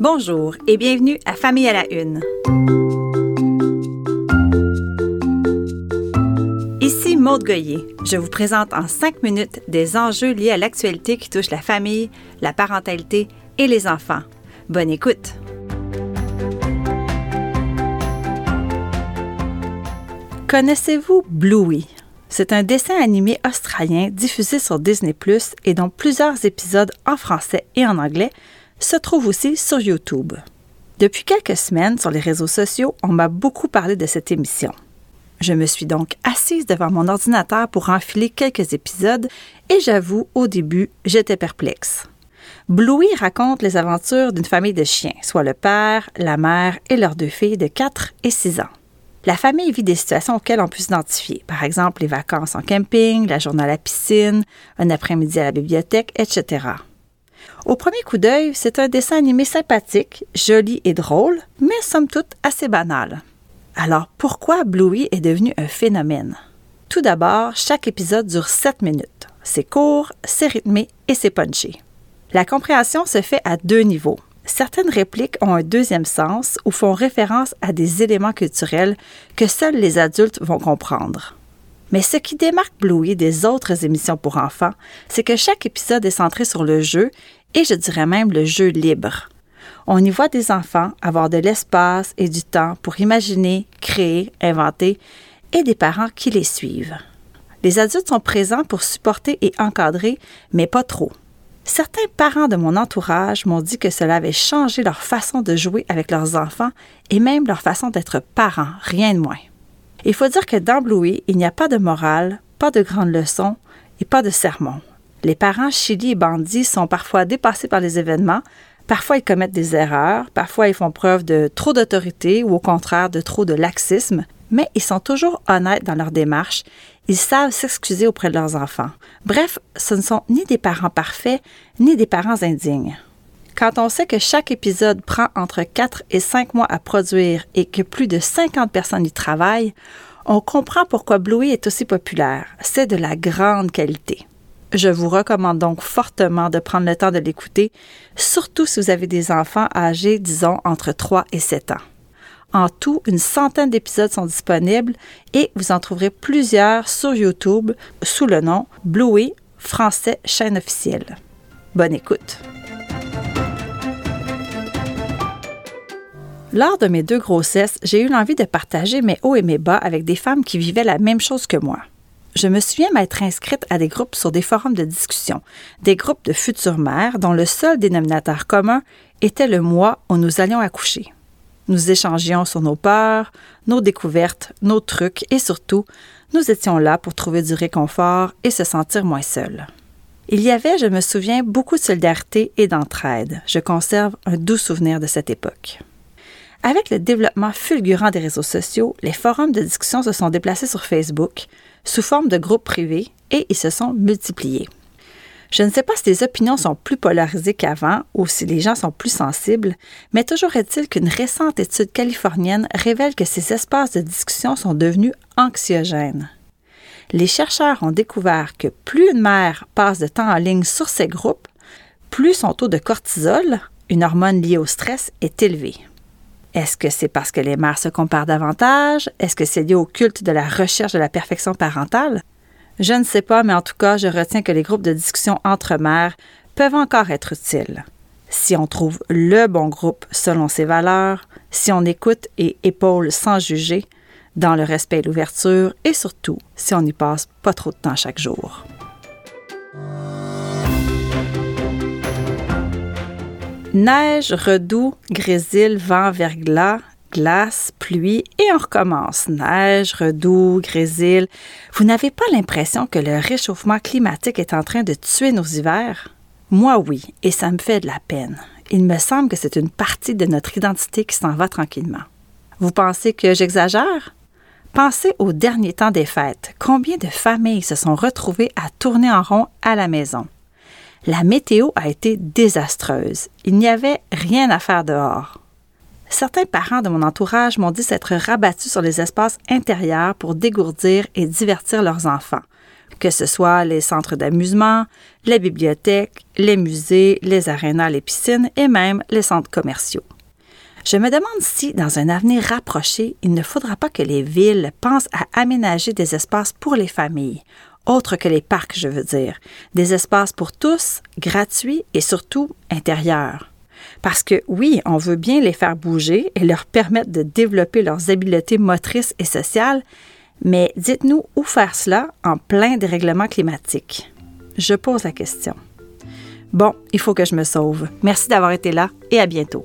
Bonjour et bienvenue à Famille à la Une. Ici Maude Goyer. Je vous présente en cinq minutes des enjeux liés à l'actualité qui touchent la famille, la parentalité et les enfants. Bonne écoute! Connaissez-vous Bluey? C'est un dessin animé australien diffusé sur Disney ⁇ et dont plusieurs épisodes en français et en anglais se trouvent aussi sur YouTube. Depuis quelques semaines, sur les réseaux sociaux, on m'a beaucoup parlé de cette émission. Je me suis donc assise devant mon ordinateur pour enfiler quelques épisodes et j'avoue, au début, j'étais perplexe. Bluey raconte les aventures d'une famille de chiens, soit le père, la mère et leurs deux filles de 4 et 6 ans. La famille vit des situations auxquelles on peut s'identifier, par exemple les vacances en camping, la journée à la piscine, un après-midi à la bibliothèque, etc. Au premier coup d'œil, c'est un dessin animé sympathique, joli et drôle, mais somme toute assez banal. Alors pourquoi Bluey est devenu un phénomène? Tout d'abord, chaque épisode dure 7 minutes. C'est court, c'est rythmé et c'est punché. La compréhension se fait à deux niveaux. Certaines répliques ont un deuxième sens ou font référence à des éléments culturels que seuls les adultes vont comprendre. Mais ce qui démarque Bluey des autres émissions pour enfants, c'est que chaque épisode est centré sur le jeu et je dirais même le jeu libre. On y voit des enfants avoir de l'espace et du temps pour imaginer, créer, inventer et des parents qui les suivent. Les adultes sont présents pour supporter et encadrer, mais pas trop. Certains parents de mon entourage m'ont dit que cela avait changé leur façon de jouer avec leurs enfants et même leur façon d'être parents, rien de moins. Il faut dire que dans Bluey, il n'y a pas de morale, pas de grandes leçons et pas de sermons. Les parents Chili et Bandit sont parfois dépassés par les événements, parfois ils commettent des erreurs, parfois ils font preuve de trop d'autorité ou au contraire de trop de laxisme, mais ils sont toujours honnêtes dans leur démarche, ils savent s'excuser auprès de leurs enfants. Bref, ce ne sont ni des parents parfaits, ni des parents indignes. Quand on sait que chaque épisode prend entre 4 et 5 mois à produire et que plus de 50 personnes y travaillent, on comprend pourquoi Bluey est aussi populaire. C'est de la grande qualité. Je vous recommande donc fortement de prendre le temps de l'écouter, surtout si vous avez des enfants âgés, disons, entre 3 et 7 ans. En tout, une centaine d'épisodes sont disponibles et vous en trouverez plusieurs sur YouTube sous le nom Bluey français chaîne officielle. Bonne écoute. Lors de mes deux grossesses, j'ai eu l'envie de partager mes hauts et mes bas avec des femmes qui vivaient la même chose que moi. Je me souviens m'être inscrite à des groupes sur des forums de discussion, des groupes de futures mères dont le seul dénominateur commun était le mois où nous allions accoucher. Nous échangions sur nos peurs, nos découvertes, nos trucs et surtout, nous étions là pour trouver du réconfort et se sentir moins seuls. Il y avait, je me souviens, beaucoup de solidarité et d'entraide. Je conserve un doux souvenir de cette époque. Avec le développement fulgurant des réseaux sociaux, les forums de discussion se sont déplacés sur Facebook sous forme de groupes privés et ils se sont multipliés. Je ne sais pas si les opinions sont plus polarisées qu'avant ou si les gens sont plus sensibles, mais toujours est-il qu'une récente étude californienne révèle que ces espaces de discussion sont devenus anxiogènes. Les chercheurs ont découvert que plus une mère passe de temps en ligne sur ces groupes, plus son taux de cortisol, une hormone liée au stress, est élevé. Est-ce que c'est parce que les mères se comparent davantage? Est-ce que c'est lié au culte de la recherche de la perfection parentale? Je ne sais pas, mais en tout cas, je retiens que les groupes de discussion entre mères peuvent encore être utiles. Si on trouve le bon groupe selon ses valeurs, si on écoute et épaule sans juger, dans le respect et l'ouverture, et surtout si on n'y passe pas trop de temps chaque jour. Neige, redoux, grésil, vent, verglas, glace, pluie et on recommence. Neige, redoux, grésil. Vous n'avez pas l'impression que le réchauffement climatique est en train de tuer nos hivers? Moi oui, et ça me fait de la peine. Il me semble que c'est une partie de notre identité qui s'en va tranquillement. Vous pensez que j'exagère? Pensez au dernier temps des fêtes. Combien de familles se sont retrouvées à tourner en rond à la maison? La météo a été désastreuse. Il n'y avait rien à faire dehors. Certains parents de mon entourage m'ont dit s'être rabattus sur les espaces intérieurs pour dégourdir et divertir leurs enfants. que ce soit les centres d'amusement, les bibliothèques, les musées, les arénas, les piscines et même les centres commerciaux. Je me demande si, dans un avenir rapproché, il ne faudra pas que les villes pensent à aménager des espaces pour les familles, autres que les parcs, je veux dire, des espaces pour tous, gratuits et surtout intérieurs. Parce que oui, on veut bien les faire bouger et leur permettre de développer leurs habiletés motrices et sociales, mais dites-nous où faire cela en plein dérèglement climatique. Je pose la question. Bon, il faut que je me sauve. Merci d'avoir été là et à bientôt.